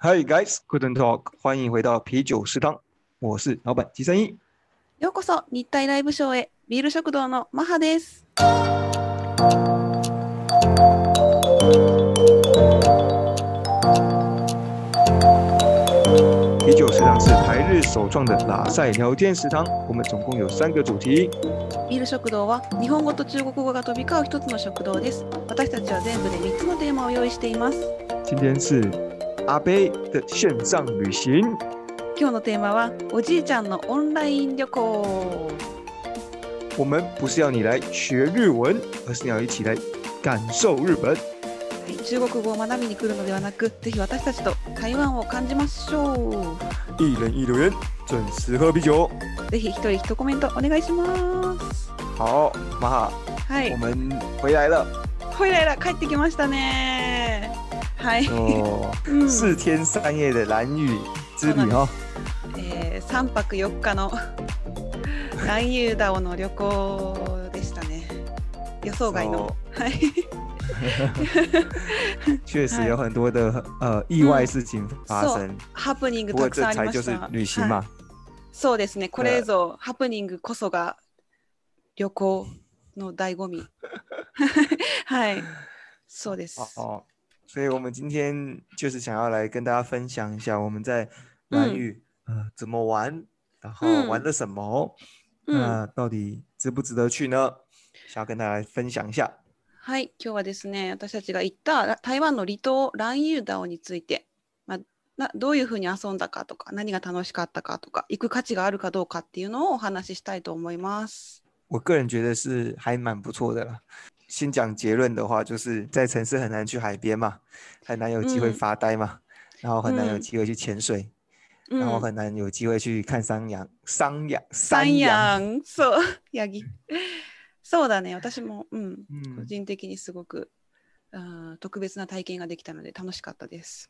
Hi guys, good talk，欢迎回到啤酒食堂，我是老板吉三一。ようこそ日体ライブショーへビール食堂のマハです。啤酒食堂是台日首创的拉塞聊天食堂，我们总共有三个主题。ビール食堂は日本語と中国語が飛び交う一つの食堂です。私たちは全部で3つのテーマを用意しています。今天是阿贝的线上旅行，今日のテーマはおじいちゃんのオンライン旅行。我们不是要你来学日文，而是要一起来感受日本。はい、中国語を学びに来るのではなく、ぜひ私たちと台湾を感じましょ一人一留言，准时喝啤酒。う。ぜひ一人一コメントお願いします。好，马哈，はい我，们回来了。ほいらいら帰ってきましたね。はい。哦，うん四天三夜的蓝屿之旅哈、えー、3泊4日の南遊ダオの旅行でしたね。予想外の。はい。确实有很多的、呃意外事情发生。ハプニング不过たくさんあり这才就是。旅行嘛はい。そうですね。これぞハプニングこそが旅行の醍醐味。はい。そうです。哦，所以我们今天就是想要来跟大家分享一下我们在蓝屿、呃怎么玩，然后嗯玩了什么，うん。那到底值不值得去呢？想要跟大家来分享一下。はい、今日はですね、私たちが行ったら台湾の離島蘭遊ダオについて、まあ、などういうふうに遊んだかとか、何が楽しかったかとか、行く価値があるかどうかっていうのをお話ししたいと思います。我个人觉得是还蛮不错的啦。 先讲结论的话，就是在城市很难去海边嘛，很难有机会嗯发呆嘛，然后很难有嗯机会去潜水，うん、然后很难有機会去看山羊、山羊、山山羊。羊、そう、ヤギ。そうだね、私も、うん、個嗯，人的にすごく、あー特別な体験ができたので楽しかったです。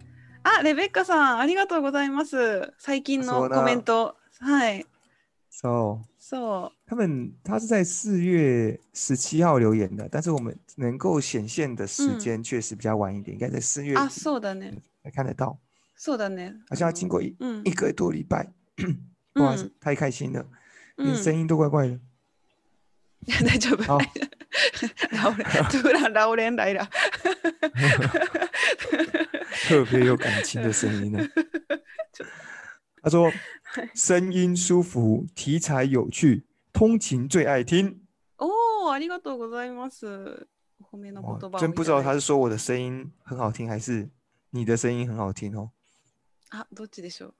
あ、レベッカさんありがとうございます。最近のコメント。はい。So，そ他们他是在四月十七号留言的，但是我们能够显现的时嗯间确实比较晚一点，应该在四月う。あ、底そうだね。才看得到，そうだね。好像要经过一うん一。个多礼拜。不好意思嗯，太开心了，うん。连声音都怪怪的。大丈夫。好ラオレン、トゥーラン、ラオレン、ライラ。特别有感情的声音呢。他说：“声音舒服，题材有趣，通勤最爱听。おー、ありがとうございます。お褒めの哇言葉を真不知道いただいて他是说我的声音很好听，还是你的声音很好听哦。あ、どっちでしょう。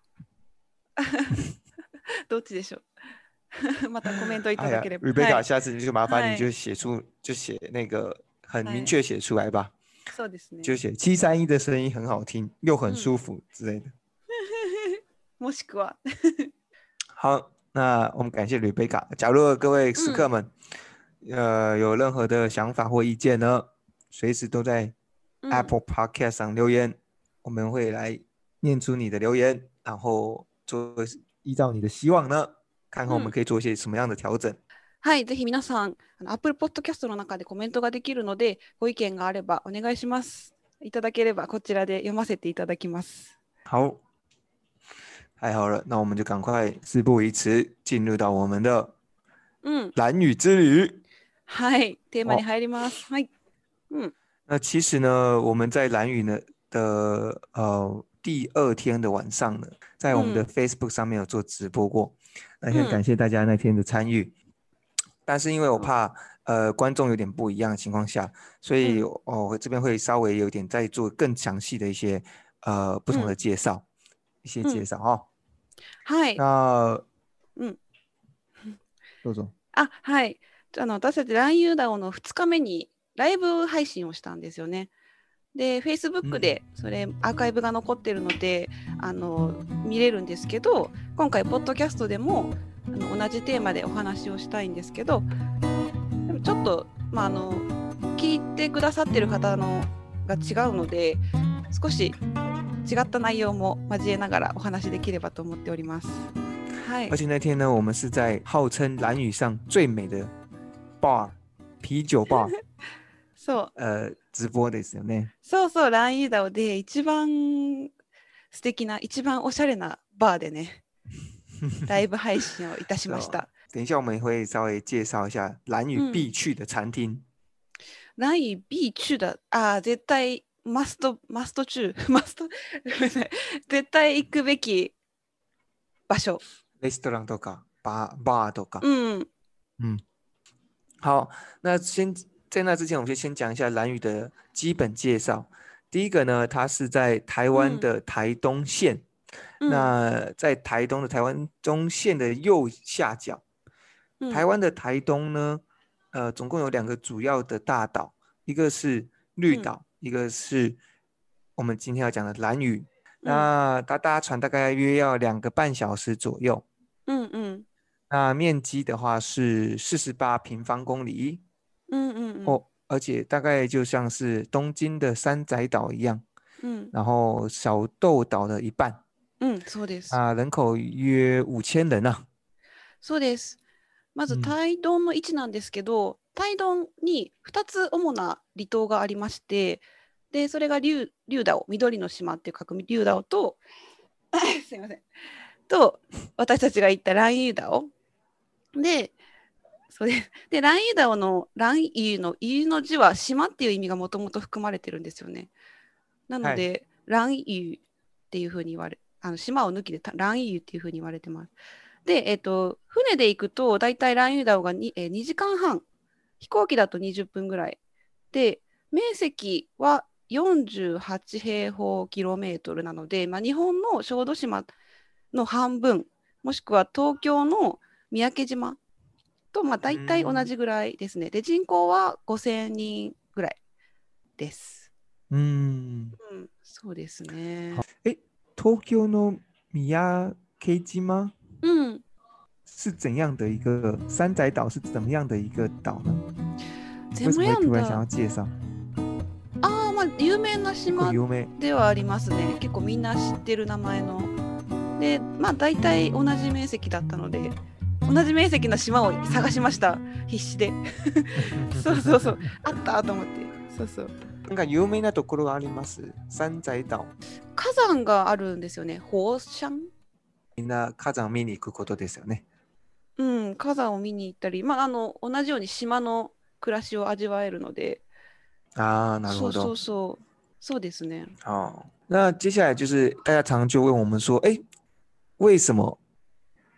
どっちでしょう。またコメントいた哎呀だければ。 ，Rebecca，はい、下次就麻烦嗨你就写出，就写那个很明嗨确写出来吧， そうですね。就写七三一的声音很好听，又很嗯舒服之类的。もしくは。好，那我们感谢 Rebecca。假如各位食客们，呃，有任何的想法或意见呢，随时都在うん、 Apple Podcast 上留言，我们会来念出你的留言，然后做依照你的希望呢，看看我们嗯可以做一些什么样的调整。 はい、ぜひ皆さん、あの Apple Podcast の中でコメントができるので、ご意見があればお願いします。いただければこちらで読ませていただきます。好，太好了，那我们就赶快事不宜迟，进入到我们的うん。蓝雨之旅。はい、テーマに入ります。はい。うん。那其实呢，我们在蓝雨呢的呃第二天的晚上呢，在我们的嗯 Facebook 上面有做直播过，那很嗯感谢大家那天的参与。但是因为我嗯怕呃观众有点不一样的情况下，所以嗯哦我这边会稍微有点再做更详细的一些呃不同的嗯介绍，一些介嗯绍哈。はい。那嗯，あ、はい。あの私たち、ランユーダオの2日目にライブ配信をしたんですよね。で Facebook でそれアーカイブが残ってるのであの見れるんですけど今回ポッドキャストでもあの同じテーマでお話をしたいんですけどでもちょっと、まあ、あの聞いてくださってる方のが違うので少し違った内容も交えながらお話できればと思っております。はい而。且那天呢，我们是在号称蓝屿上最美的 bar 啤酒 bar そう呃直播ですよね。そうそう、ランイーダオで一番素敵な、一番おしゃれなバーでね、ライブ配信をいたしました。等一下我们也会稍微介绍一下蓝屿嗯必去的餐厅。ランイビーチュだ。あー、絶対マスト、マスト中、マスト、ごめんなさい絶対行くべき場所。レストランとか bar bar とか。うん。好，那先在那之前，我们就先讲一下蓝屿的基本介绍。第一个呢，它是在台湾嗯的台东县，う ん那在台东的台湾中线的右下角。うん台湾的台东呢，呃，总共有两个主要的大岛，一个是绿嗯岛，一个是我们今天要讲的蓝屿。うん那它搭船大概约要两个半小时左右。うんうん那面积的话是四十八平方公里。うんうんうん哦，而且大概就像是东京的山仔岛一样，うん然后小豆岛的一半 うん、そうです。啊，人口约五千人啊。そうです。まず、うん台東の位置なんですけど、台東に2つ主な離島がありまして、で、それが竜竜ダオ、緑の島っていう書く竜ダオと、すいません。と、私たちが行ったランユーダオ。で、それで、ランユーダオのランユーのユーの字は島っていう意味がもともと含まれてるんですよね。なので、ランユーっていうふうに言われ、あの島を抜きでたランユーっていうふうに言われてます。で、えっと、船で行くと、だいたいランユーダオがに、えー2時間半、飛行機だと20分ぐらい。で、面積は48平方キロメートルなので、まあ、日本の小豆島の半分、もしくは東京の三宅島と、まあ、大体同じぐらいですね。で、人口は5000人ぐらいです。嗯，うん、そうですね。東京の三宅島うん。是怎样的一个山仔岛？是怎么样的一个岛呢？为什么会突然想要だ。介绍？ああ、まあ、有名な島很有名。ではありますね。結構みんな知ってる名前の。で、まあ大体同じ面積だったので、同じ面積の島を探しました。必死で。そうそうそう。あったと思って。そうそう。なんか有名なところがあります。山仔島。火山があるんですよね。火山？みんな火山見に行くことですよね。うん、火山を見に行ったり、まあ、あの同じように島の暮らしを味わえるので、啊，なるほどそうそう。そう。そうですね。哦，那接下来就是大家常常就问我们说，哎，为什么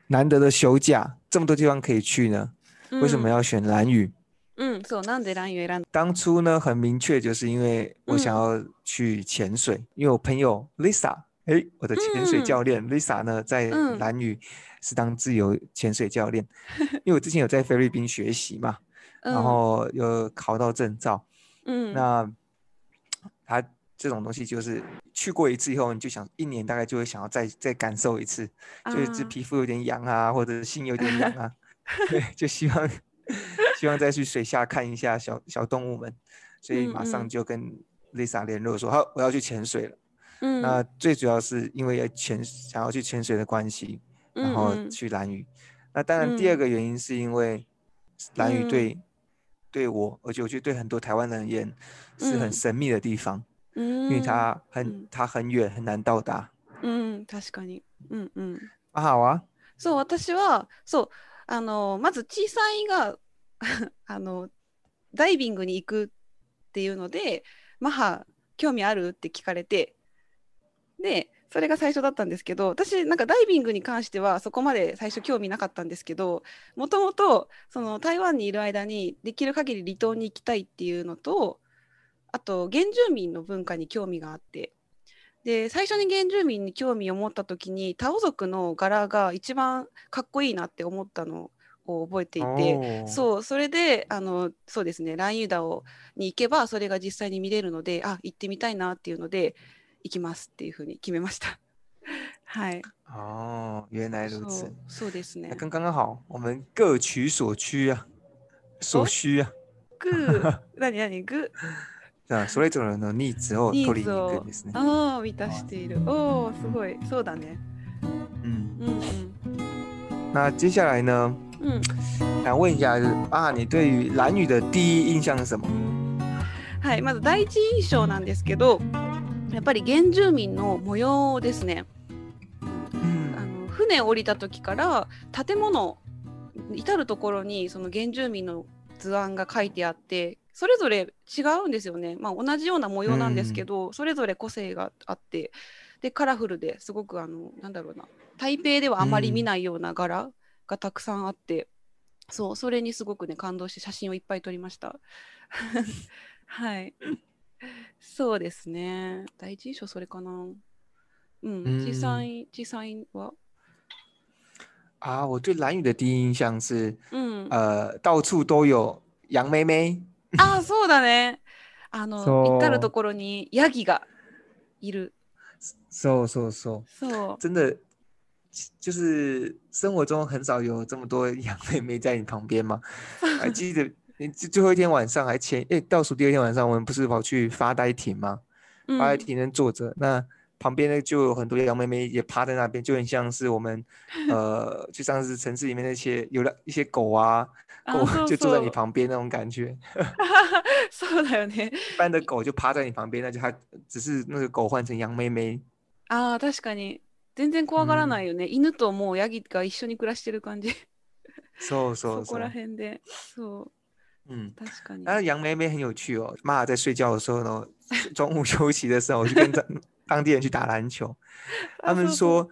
难得的休假？这么多地方可以去呢？为什么要选蓝屿？うん、うん、そう。なんでランユ選んだ当初呢，很明确，就是因为我想要去潜水，因为我朋友 Lisa，哎，我的潜水嗯教练 Lisa 呢，在嗯蓝屿是当自由潜水教练，因为我之前有在菲律宾学习嘛，うん、然后有考到证照，うん、那他这种东西就是去过一次以后，你就想一年大概就会想要再再感受一次，就是这あー皮肤有点痒啊，或者心有点痒啊，对，就希望 希望再去水下看一下小小动物们，所以嗯马上嗯就跟 Lisa 联络说，好，我要去潜水了。うん、那最主要是因为要潜想要去潜水的关系，然うん后うん去蓝屿。那当然，第二嗯个原因是因为蓝屿嗯对、对我，而且我觉得对很多台湾人而言是很嗯神秘的地方，うん因为它很、嗯它很远，很难到达。うん、確かに。うんうん。啊，好啊，そう、私は、そう、あの、まず小さいが、 あの、ダイビングに行くっていうので、マハ、興味あるって聞かれて、で、それが最初だったんですけど、私、なんかダイビングに関してはそこまで最初興味なかったんですけど、もともと、その台湾にいる間にできる限り離島に行きたいっていうのと、あと、原住民の文化に興味があって、で最初に原住民に興味を持った時にタオ族の柄が一番かっこいいなって思ったのを覚えていて、哦，そうそれであのそうですねランユダオに行けばそれが実際に見れるのであ行ってみたいなっていうので行きますっていうふうに決めました。はい、哦，原来如此そう。そうですね。那刚刚好，我们各取所需啊，所需啊。グー何 何？グじゃあそれぞれのニーズをニ取りに行くんですね。ああ満たしている。おおすごいそうだね。嗯，うん那接下来呢，うんうん。想问一下，就是啊，你对于蓝雨的第一印象是什么？はいまず第一印象なんですけどやっぱり原住民の模様ですね。あ嗯の船降りた時から建物至る所にその原住民の図案が書いてあってそれぞれ違うんですよね、まあ、同じような模様なんですけど、それぞれ個性があってでカラフルですごくあのなんだろうな台北ではあまり見ないような柄がたくさんあって、そうそれにすごくね感動して写真をいっぱい撮りました はいそうですね第一印象それかなうんうん小さい小さいは？啊，我对蓝雨的第一印象是，うん。呃，到处都有杨妹妹。ああ、そうだね。あの、至るところにヤギがいる。そうそうそう，そう。真的就是生活中很少有这么多杨妹妹在你旁边嘛。还记得你最最后一天晚上，还前诶倒数第二天晚上，我们不是跑去发呆亭吗？うん发呆亭那坐着，那旁边呢就有很多杨妹妹也趴在那边，就很像是我们呃，就像是城市里面那些有了一些狗啊，狗あそう就坐在そう你旁边那种感觉。そうだよね。一般的狗就趴在你旁边，那就它只是那个狗换成杨妹妹。ああ、確かに。 全然怖がらないよね。犬ともうヤギが一緒に暮らしてる感じ。そうそうそそこらう。辺で。そう。嗯，確かに。然后杨妹妹很有趣哦。妈妈在睡觉的时候呢，中午休息的时候，我就跟当当地人去打篮球。他们そうそう说，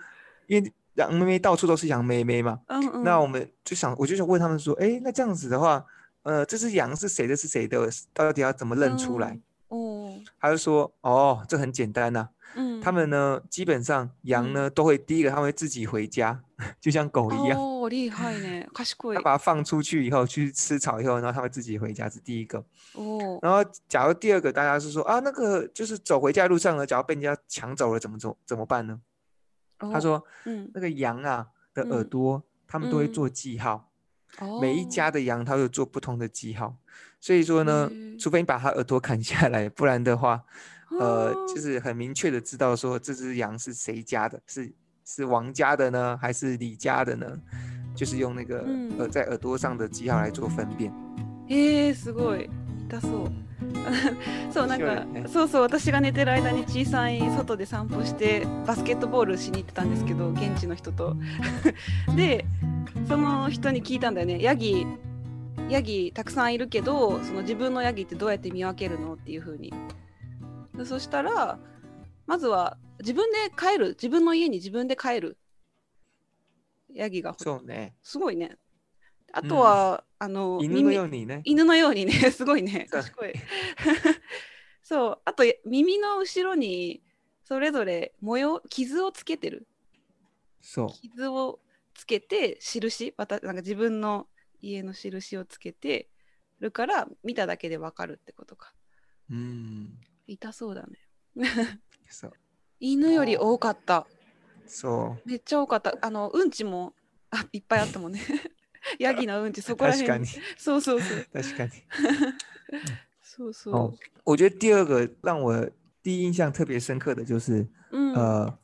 因为杨妹妹到处都是杨妹妹嘛，うんうん、那我们就想，我就想问他们说，哎，那这样子的话，呃，这只羊是谁的？是谁的？到底要怎么认出来？おー他就说，哦，这很简单呐、うん、 他们呢基本上羊呢都会第一个它会自己回家就像狗一样哦厉害呢 它把它放出去以后去吃草以后然后它会自己回家是第一个。哦然后假如第二个大家是说啊那个就是走回家路上呢假如被人家抢走了怎么做怎么办呢？他说嗯那个羊啊的耳朵他们都会做记号。每一家的羊它都做不同的记号。所以说呢除非你把它耳朵砍下来不然的话呃，就是很明确的知道说这只羊是谁家的，是是王家的呢，还是李家的呢？就是用那个呃嗯在耳朵上的記号来做分辨。えー、すごい。痛そう。そうなんか、ね。そうそう私が寝てる間に小さい外で散歩してバスケットボールしに行ってたんですけど現地の人と。でその人に聞いたんだよね。ヤギヤギたくさんいるけどその自分のヤギってどうやって見分けるのっていう風にでそしたらまずは自分で帰る自分の家に自分で帰るヤギがそうね。すごいねあとは、あの犬の耳ようにね。犬のようにね、すごいね、賢い。そう、あと耳の後ろにそれぞれ模様、傷をつけてる。そう。傷をつけて、印、またなんか自分の家の印をつけてるから、見ただけでわかるってことか。うん。痛そうだね。そう。犬より多かった。そう。めっちゃ多かった。あの、うんちもあいっぱいあったもんね。ヤギのうんち、そこら確か辺に。。そうそうそう。確かに。そうそ哦う。我觉得第二个让我第一印象特别深刻的就是，うん。呃，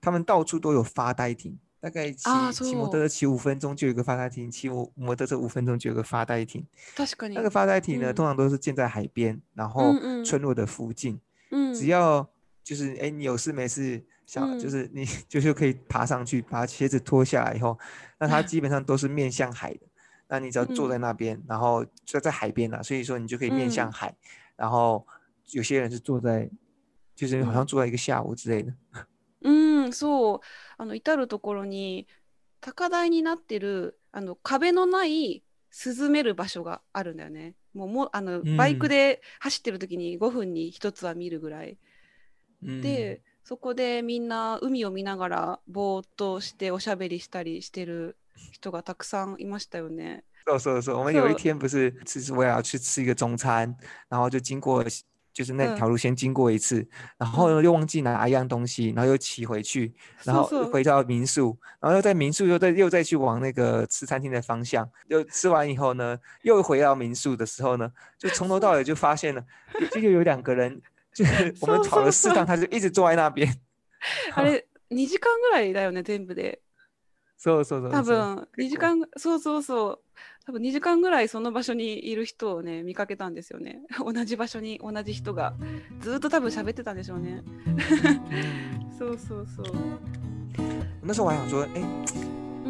他们到处都有发呆亭，大概骑啊骑摩托そう车骑五分钟就有一个发呆亭，骑摩摩托车五分钟就有个发呆亭。確かに。那个发呆亭呢，嗯通常都是建在海边，然后嗯嗯村落的附近。うん、只要就是哎，你有事没事，想就嗯是你就是可以爬上去，把鞋子脱下来以后，那它基本上都是面向海的。那你只要坐在嗯那边，然后就在海边啊，所以说你就可以面向嗯海。然后有些人是坐在，就是好像嗯坐在一个下午之类的。 うん、そう。あの、至るところに、高台になってる、あの、壁のない涼める場所があるんだよね。もう、もう、あの、うんバイクで走ってる時に5分に1つは見るぐらい。嗯，で、そこでみんな海を見ながらぼーっとしておしゃべりしたりしてる人がたくさんいましたよね。そうそうそう，我们有一天不是只是为了要去吃一个中餐，然后就经过，就是那条路先经过一次，然后呢又忘记拿一样东西，然后又骑回去，然后回到民宿，然后又在民宿又再又再去往那个吃餐厅的方向，又吃完以后呢，又回到民宿的时候呢，就从头到尾就发现了，就又有两个人，就是我们跑了四趟，他就一直坐在那边。あれ2時間ぐらいだよね全部で。そうそうそう。多分2時間そうそうそう 多分2時間ぐらいその場所にいる人をね見かけたんですよね。同じ場所に同じ人が。ずっと多分喋ってたんでしょうね。そうそうそう。那时候我还想说哎、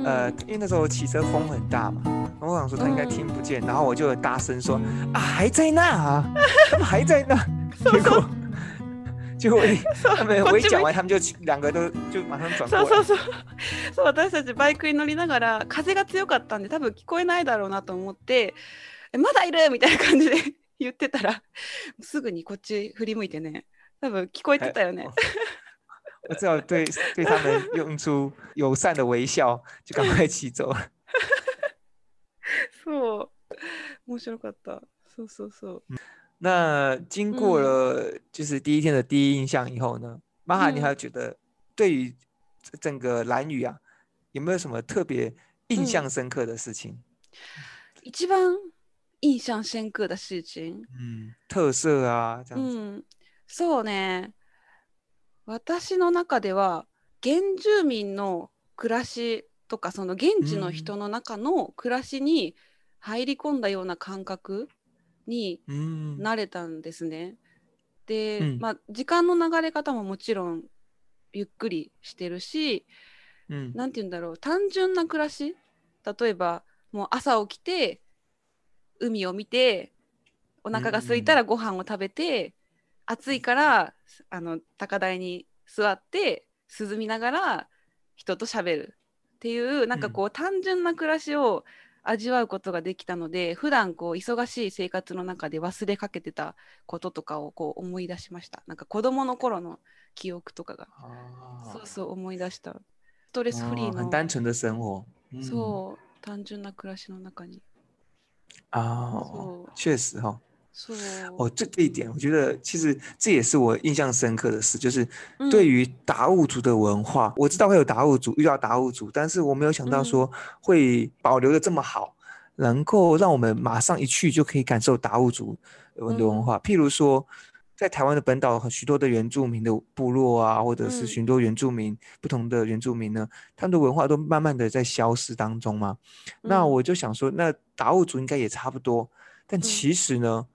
呃因为那时候骑车风很大嘛然后我想说他应该听不见、然后我就大声说啊还在那啊他们 还在那。结果结果他们我一講完他們就兩個都就馬上轉そうそうそうそう私たちバイクに乗りながら風が強かったんで多分聞こえないだろうなと思って「えまだいる!」みたいな感じで 言ってたらすぐにこっち振り向いてね多分聞こえてたよね。我只好对对他们用出友善的微笑，就赶快骑走了。そう面白かった。そうそうそう。那经过了就是第一天的第一印象以后呢，玛哈，你还有觉得对于整个蓝屿啊，有没有什么特别印象深刻的事情？一番印象深刻的事情。嗯，特色啊，这样子。うん、そうね。私の中では原住民の暮らしとかその現地の人の中の暮らしに入り込んだような感覚 に嗯なれたんですね。で、うん。まあ時間の流れ方ももちろんゆっくりしてるし嗯なんて言うんだろう単純な暮らし。例えばもう朝起きて海を見てお腹が空いたらご飯を食べて、暑いからあの高台に座って涼みながら人と喋るっていうなんかこう、単純な暮らしを味わうことができたので普段こう忙しい生活の中で忘れかけてたこととかをこう思い出しました。なんか子供の頃の記憶とかが。啊そうそう思い出した。ストレスフリーの单纯的生活。嗯そう単純な暮らしの中に。啊そう，确实哈、そう哦，这这一点，我觉得其实这也是我印象深刻的事，就是うん对于达悟族的文化，我知道会有达悟族遇到达悟族，但是我没有想到嗯说会保留的这么好，能够让我们马上一去就可以感受达悟族的文的文嗯化。譬如说，在台湾的本岛，很许多的原住民的部落啊，或者是嗯许多原住民不同的原住民呢，他们的文化都慢慢的在消失当中嘛。那うん我就想说，那达悟族应该也差不多，但嗯其实呢，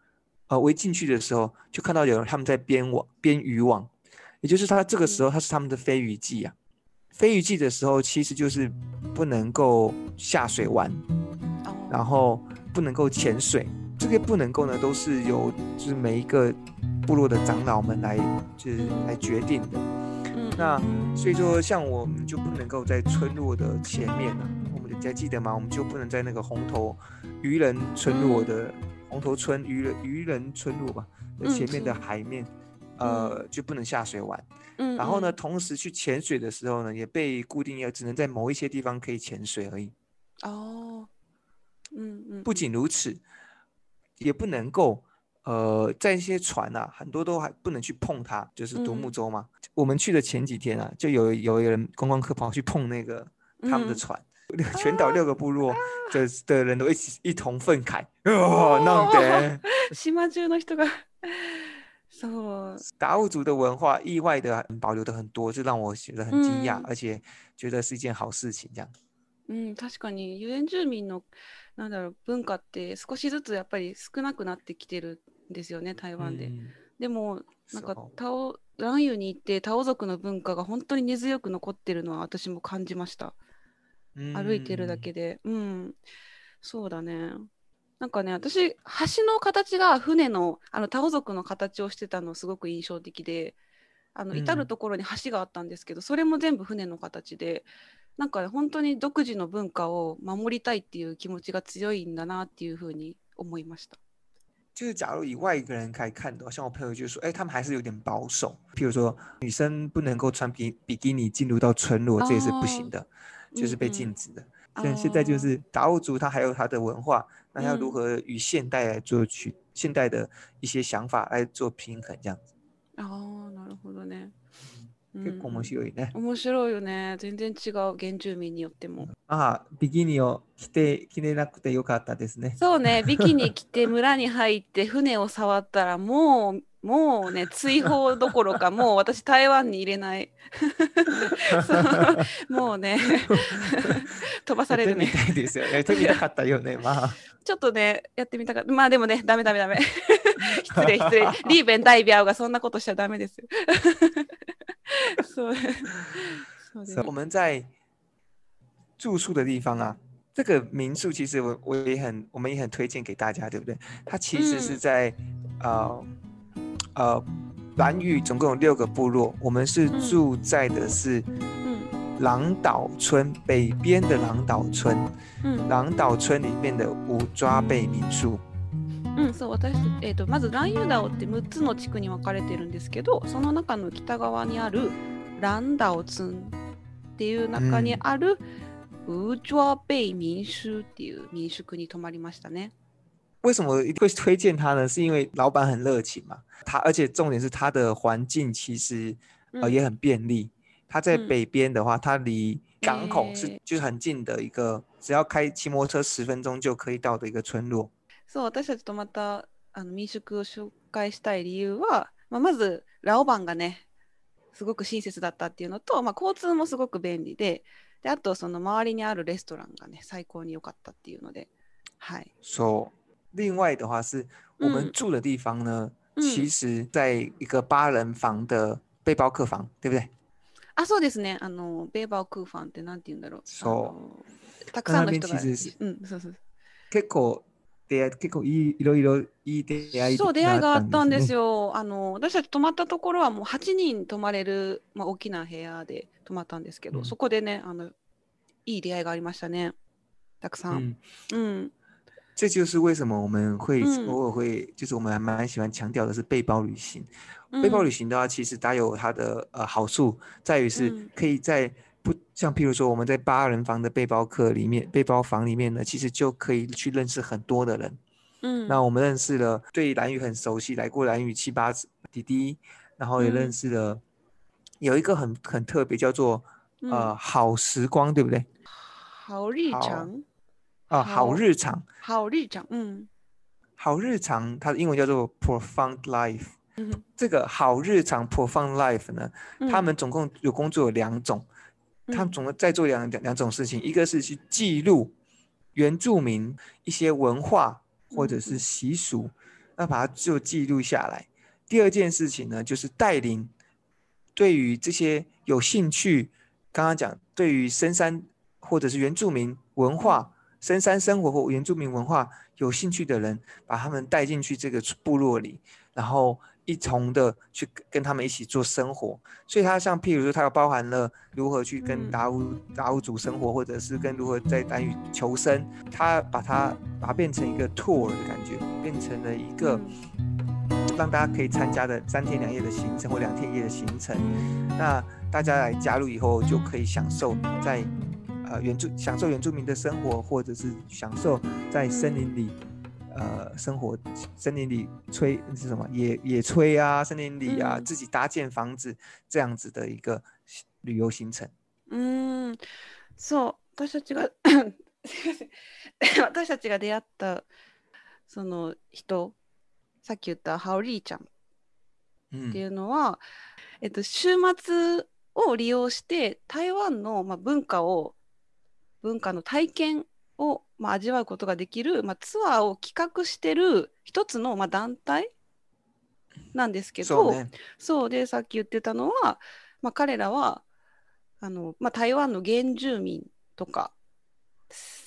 呃，我一进去的时候就看到有人他们在编网编渔网，也就是他这个时候他是他们的飞鱼季啊。飞鱼季的时候，其实就是不能够下水玩，あ然后不能够潜水，这些不能够呢，都是由就是每一个部落的长老们来就是来决定的。うん那所以说，像我们就不能够在村落的前面呢、我们你还记得吗？我们就不能在那个红头渔人村落的、 红头村渔人渔人村落吧的嗯前面的是海面，呃，就不能下水玩。うん然后呢，うん同时去潜水的时候呢，也被固定要只能在某一些地方可以潜水而已。あーうんうん不仅如此，也不能够呃，在一些船啊，很多都还不能去碰它，就是独木嗯舟嘛。我们去的前几天啊，就有有一个人观光客跑去碰那个他们的嗯船， 全岛六个部落的的人都一起一同愤慨，哦，弄得島中の人がそう达悟族的文化意外的保留的很多，这让我觉得很惊讶，嗯而且觉得是一件好事情。这样，うん、確かに原住民のなんだろう文化って少しずつやっぱり少なくなってきてるんですよね台湾で。嗯でもなんかそうタオ蘭嶼に行ってタオ族の文化が本当に根強く残ってるのは私も感じました。 歩いてるだけで。うん、そうだね。なんかね、私、橋の形が船の、あの、タオ族の形をしてたのすごく印象的で、あの、うん至る所に橋があったんですけど、それも全部船の形で、なんかね、本当に独自の文化を守りたいっていう気持ちが強いんだなっていうふうに思いました。就是假如以外一个人来看的话，像我朋友就说，哎，他们还是有点保守。譬如说，女生不能够穿比比基尼进入到村落，这也是不行的，就是被嗯嗯禁止的。现现在就哦是达悟族，它还有它的文化，那要如嗯何与现代来做取现代的一些想法来做平衡，这样子。ああ、なるほどね。う結構面ん白いね。面白いよね。全然違う原住民によっても。ああ、ビキニを着て着れなくてよかったですね。そうね、ビキニ着て村に入って船を触ったらもう、もうね、追放どころか、もう私台湾に入れない。もうね、飛ばされるね。やってみたいですよね。やってみたかったよね。まあ。ちょっとね、やってみたかった。まあでもね、ダメダメダメ。失礼失礼。リーベン・ダイビアオがそんなことしちゃダメですよ。そうそうです是我们在住宿的地方啊，这个民宿其实我我也很我们也很推荐给大家，对不对？它其实是嗯在、呃呃兰屿总共有六个部落，我们是嗯住在的是うん狼岛村北边的狼岛村，うん狼岛村里面的五抓贝民宿。うん、そう私、えー、とまずランユダオって6つの地区に分かれてるんですけどその中の北側にあるランダオツンっていう中にある、ウーチュアベイ民宿っていう民宿に泊まりましたね。为什么会推荐它呢？是因为老板很热情嘛，他而且重点是它的环境其实呃うん也很便利。它在嗯北边的话，它离港口是诶就是很近的一个，只要开骑摩托车十分钟就可以到的一个村落。そう私たち泊まったあの民宿を紹介したい理由は、まあ、まずラオバンがねすごく親切だったっていうのと、まあ、交通もすごく便利でであとその周りにあるレストランがね最高に良かったっていうのではい。 So， 另外的话是我们嗯住的地方呢，嗯其实在一个八人房的背包客房，对不对？あ、そうですね。あの、ベーバークーファンってなんて言うんだろう。そう。たくさんの人が。うん、そうそう。結構出会い結構いいいろいろいい出会いそう、出会いがあったんですよ。よ。あの、私たち泊まったところはもう8人泊まれる、まあ、大きな部屋で泊まったんですけど、うんそこでね、あの、いい出会いがありましたね。たくさん。嗯，うん。这就是为什么我们会嗯偶尔会，就是我们还蛮喜欢强调的是背包旅行。背包うん旅行的话，其实它有它的呃好处，在于是嗯可以在不像譬如说我们在八人房的背包客里面，背包房里面呢，其实就可以去认识很多的人。うん。那我们认识了对蓝屿很熟悉，来过蓝屿七八次弟弟，然后也认嗯识了有一个很很特别叫做うん呃好時光，对不对？ハオリ ーちゃ好ん啊，好好日常，ハオリーちゃん。うん。好日常，它的英文叫做 profound life。うん这个好日常 profound life 呢，他们总共有工作有两种，他们嗯总共在做两两两种事情，一个是去记录原住民一些文化或者是嗯嗯习俗，那把它就记录下来。第二件事情呢，就是带领对于这些有兴趣，刚刚讲对于深山或者是原住民文化、 深山生活或原住民文化有兴趣的人，把他们带进去这个部落里，然后一同的去跟跟他们一起做生活。所以它像譬如说，它有包含了如何去跟嗯达悟达悟族生活，或者是跟如何在丹屿求生，它把它把它变成一个 tour 的感觉，变成了一个让大家可以参加的三天两夜的行程或两天一夜的行程。那大家来加入以后，就可以享受在呃原住享受原住民的生活，或者是享受在森林里。呃，生活森林里吹是什么野野炊啊，森林里啊，嗯自己搭建房子这样子的一个旅游行程。うーん、そう、私たちがすいません私たちが出会ったその人、さっき言ったハオリーちゃんっ嗯ていうのは、えっと、週末を利用して台湾の、まあ、文化を 文化の体験を、まあ、味わうことができる、まあ、ツアーを企画してる一つの、まあ、団体なんですけど、そうね。そうでさっき言ってたのは、まあ、彼らはあの、まあ、台湾の原住民とか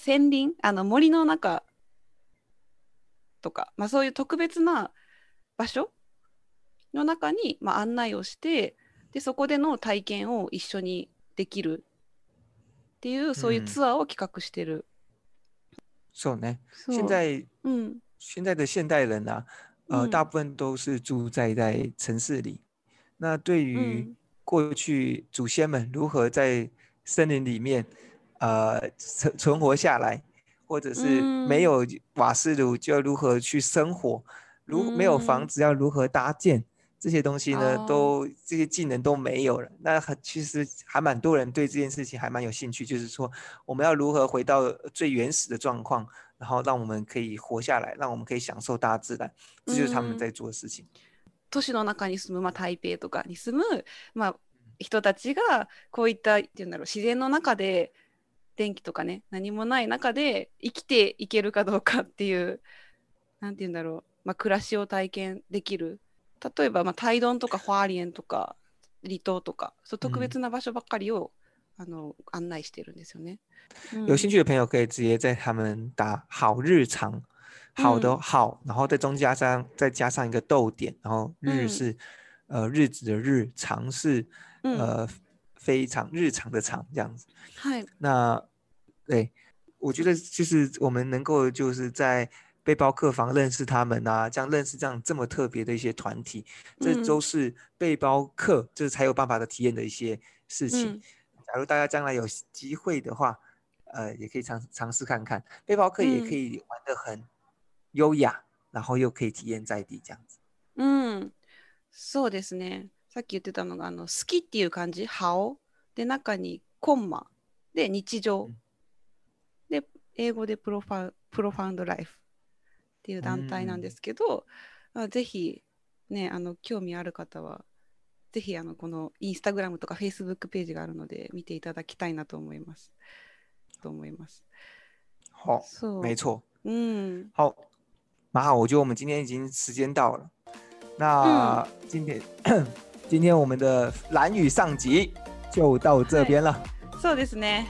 森林あの森の中とか、まあ、そういう特別な場所の中に、まあ、案内をしてでそこでの体験を一緒にできるっていうそういうツアーを企画してる。そうね。そう现在うん现在的现代人啊，呃，嗯大部分都是住在在城市里。那对于嗯过去祖先们如何在森林里面， 呃存存活下来，或者是没嗯有瓦斯炉就要如何去生活，如没有房嗯子要如何搭建。 这些东西呢，哦都这些技能都没有了。那很其实还蛮多人对这件事情还蛮有兴趣，就是说我们要如何回到最原始的状况，然后让我们可以活下来，让我们可以享受大自然，这就是他们嗯在做的事情。都市の中に住む、まあ、台北とかに住む、まあ、人たちがこういったっていうんだろう自然の中で電気とかね何もない中で生きていけるかどうかっていうなんていうんだろう、まあ、暮らしを体験できる例えば、まあ、タイドンとかファーリエンとか離島とかそう特別な場所ばっかりを、あの案内してるんですよね。うん有兴趣的朋友可以直接在他们打“好日常”，好的嗯好，然后在中加上再加上一个逗点，然后日嗯是、呃日子的日，常是うん呃非常日常的常这样子。はい那对，我觉得就是我们能够就是在 背包客房认识他们啊，这样认识这样这么特别的一些团体，这嗯都是背包客就是才有办法的体验的一些事情。嗯假如大家将来有机会的话，呃，也可以尝尝试看看，背包客也可嗯以玩得很优雅，然后又可以体验在地这样子。うん、そうですね。さっき言ってたのが、あの好きっていう感じ、ハで、中にコンマ、で、日常うん、で、英語でプロファプロファウンドライフ っていう団体なんですけど、あぜひ、ね、あの興味ある方は、ぜひあのこのインスタグラムとかフェイスブックページがあるので見ていただきたいなと思います。と思います。好，そう。没错。うん。好，蛮好，我觉得我们今天已经时间到了。那今天、今天我们的蓝雨上集就到这边了。そうですね。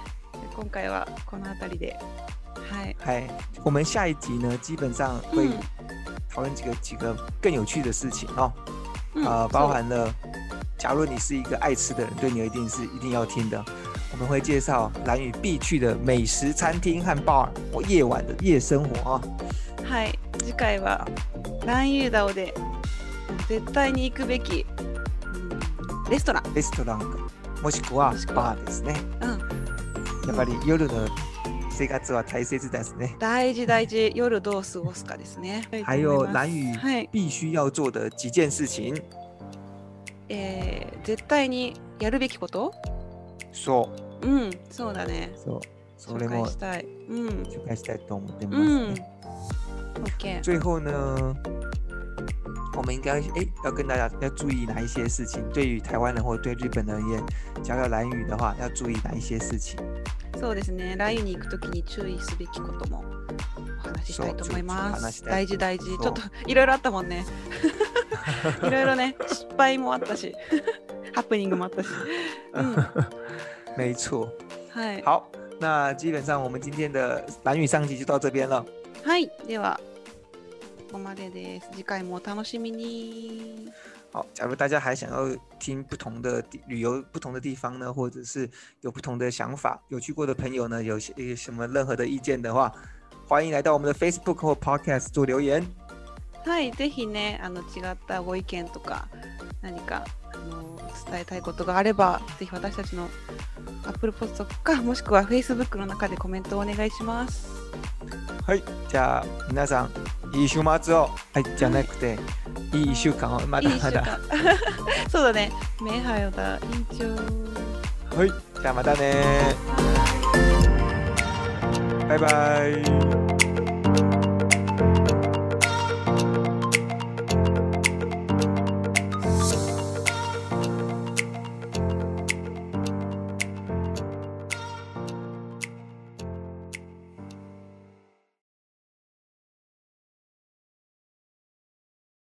今回はこの辺りで。はい。嗨，我们下一集呢，基本上会嗯讨论几个几个更有趣的事情哦。うん呃，そう包含了，假如你是一个爱吃的人，对你一定是一定要听的。我们会介绍蓝屿必去的美食餐厅和 bar 或夜晚的夜生活啊。はい、次回はランユーダオで絶対に行くべき、うんレストラン。レストランかもしくはもしくはバーですね。うん、やっぱり夜の 生活は大切ですね。大事大事、夜どう過ごすかですね。还有蓝屿はい、必须要做的几件事情。えー絶対にやるべきことそう、うん、そうだね。そう、それ紹も介したい。うん、紹介したい。と思ってますうんね。。OK。最后呢，我们应该诶要跟大家要注意哪一些事情？对于台湾人或对日本人而言，只要要蓝语的话，要注意哪一些事情？そうですね。ラインに行くときに注意すべきこともお話ししたいと思います。大事大事。ちょっといろいろあったもんね。いろいろね、失敗もあったし、ハプニングもあったし。うん、没错。はい。好，那基本上我们今天的蓝语上集就到这边了。はい。では、ここまでです。次回もお楽しみに。好，假如大家还想要听不同的地旅游不同的地方呢，或者是有不同的想法，有去过的朋友呢，有些有什么任何的意见的话，欢迎来到我们的 Facebook 或 Podcast 做留言。はい。ぜひね、あの違ったご意見とか、何かあの伝えたいことがあれば、ぜひ私たちの Apple Post か、もしくは Facebook の中でコメントをお願いします。はい、じゃあ皆さんいい週末を。はい、じゃなくて、いい一週間をまだまだ。間。そうだね。メハヨだ。院長。はい、じゃあまたね。バイバイ。